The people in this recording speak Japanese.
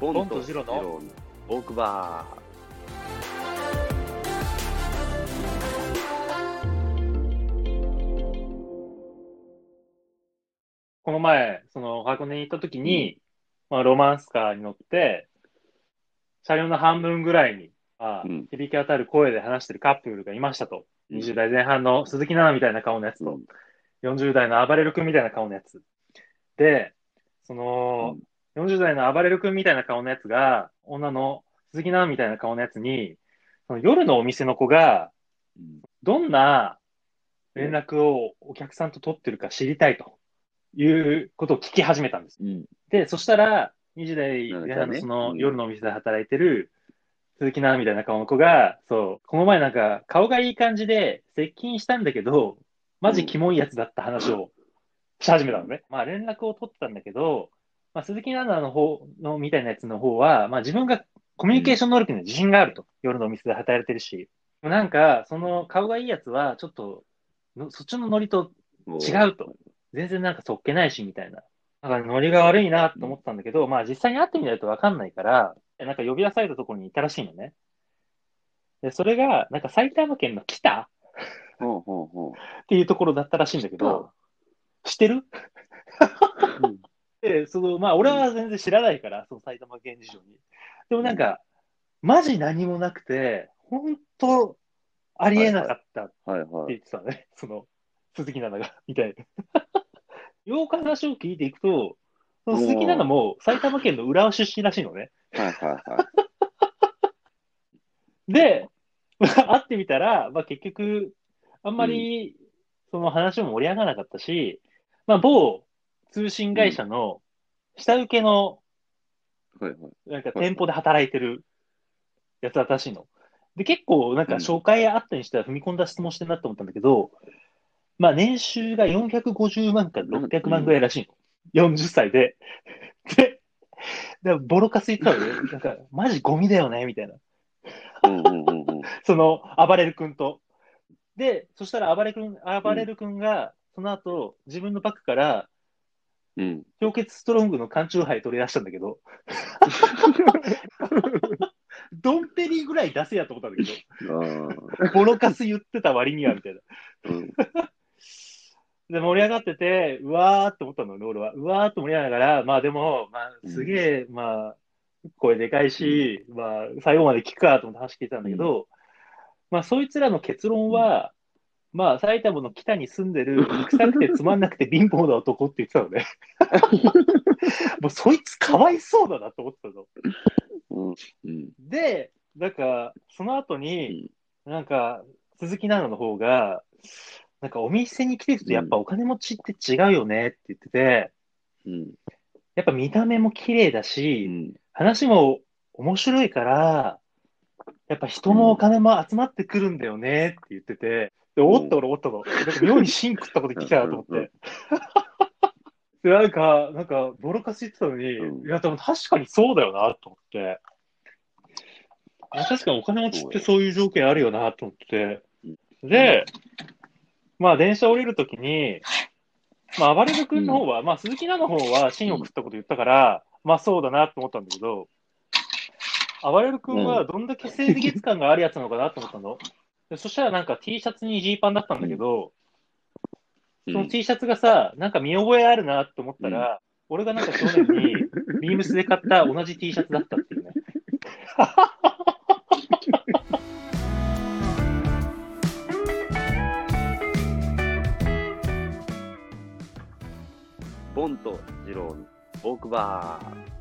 ボボンとジローののオークバこの前、その箱根に行った時に、まあ、ロマンスカーに乗って、車両の半分ぐらいに、あうん響き渡る声で話してるカップルがいましたと。ー。20代前半の鈴木奈々みたいな顔のやつと、うん40代の暴れる君みたいな顔のやつ。で、その、40代の暴れる君みたいな顔のやつが、女の鈴木奈々みたいな顔のやつに、その夜のお店の子が、うんどんな連絡をお客さんと取ってるか知りたいということを聞き始めたんです。うん。で、そしたら、20代前半のそのうん夜のお店で働いてる鈴木奈々みたいな顔の子が、そう、この前なんか顔がいい感じで接近したんだけど、マジキモいやつだった話をし始めたのね。まあ連絡を取ってたんだけど、まあ鈴木奈々の方のみたいなやつの方は、まあ自分がコミュニケーション能力には自信があると。夜のお店で働いてるし。なんか、その顔がいいやつは、ちょっと、のそっちのノリと違うと。全然なんかそっけないし、みたいな。だからノリが悪いなと思ったんだけど、まあ実際に会ってみないとわかんないから、なんか呼び出されたところにいたらしいのね。で、それが、なんか埼玉県の北？っていうところだったらしいんだけど、知ってる？うんで、その、まあ俺は全然知らないから、その埼玉県事情に。でもなんか、マジ何もなくて、本当ありえなかったって。言ってたね。その、鈴木奈々が、みたいな。よく話を聞いていくと、その鈴木奈々も埼玉県の浦和出身らしいのね。はいはいはい。で、会ってみたら、まあ結局、あんまり、その話も盛り上がらなかったし、まあ某通信会社の下請けのはいはい。なんか店舗で働いてるやつだったらしいの。で、結構なんか紹介あったにしては踏み込んだ質問してんなって思ったんだけど、まあ年収が450万から600万ぐらいらしいの。40歳で。で、でボロカス言ってたのね。なんか、マジゴミだよね、みたいな。その、暴れる君と。で、そしたら暴れ君、暴れる君が、その後、自分のバッグから、うん。氷結ストロングの缶チューハイ取り出したんだけど、ドンペリぐらい出せやと思ったんだけ。ど、ボロカス言ってた割には、みたいな。うん。で、盛り上がってて、うわーって思ったのね、俺は。うわーって盛り上がりながら、まあでも、まあ、すげえ、まあ、声でかいし、まあ、最後まで聞くかと思って話聞いてたんだけど、まあ、そいつらの結論は、まあ、埼玉の北に住んでる、臭くてつまんなくて貧乏な男って言ってたのね。もう、そいつかわいそうだなと思ってたの。うん。うん。で、なんか、その後に、なんか、鈴木奈々の方が、なんかお店に来てるとやっぱお金持ちって違うよねって言ってて、うん。やっぱ見た目も綺麗だうし、ん。話も面白いから、やっぱ人もお金も集まってくるんだよねって言ってて、で、おっと俺思ったの。なんか妙に芯食ったこと聞きたいなと思っうんうんて。で、なんか、なんか、ボロカス言ってたのに、うんいや、でも確かにそうだよなと思って。確かにお金持ちってそういう条件あるよなと思って。で、まあ電車降りるときに、まあ暴れる君の方は、まあ鈴木奈々の方は芯を食ったこと言ったから、まあそうだなと思ったんだけど、暴れる君はどんだけ清潔感があるやつなのかなと思ったの。でそしたらなんか T シャツにジーパンだったんだけど、その T シャツがさ、なんか見覚えあるなと思ったら、俺がなんか去年に ビームスで買った同じ T シャツだったっていうね。ボンとジローのオークバー。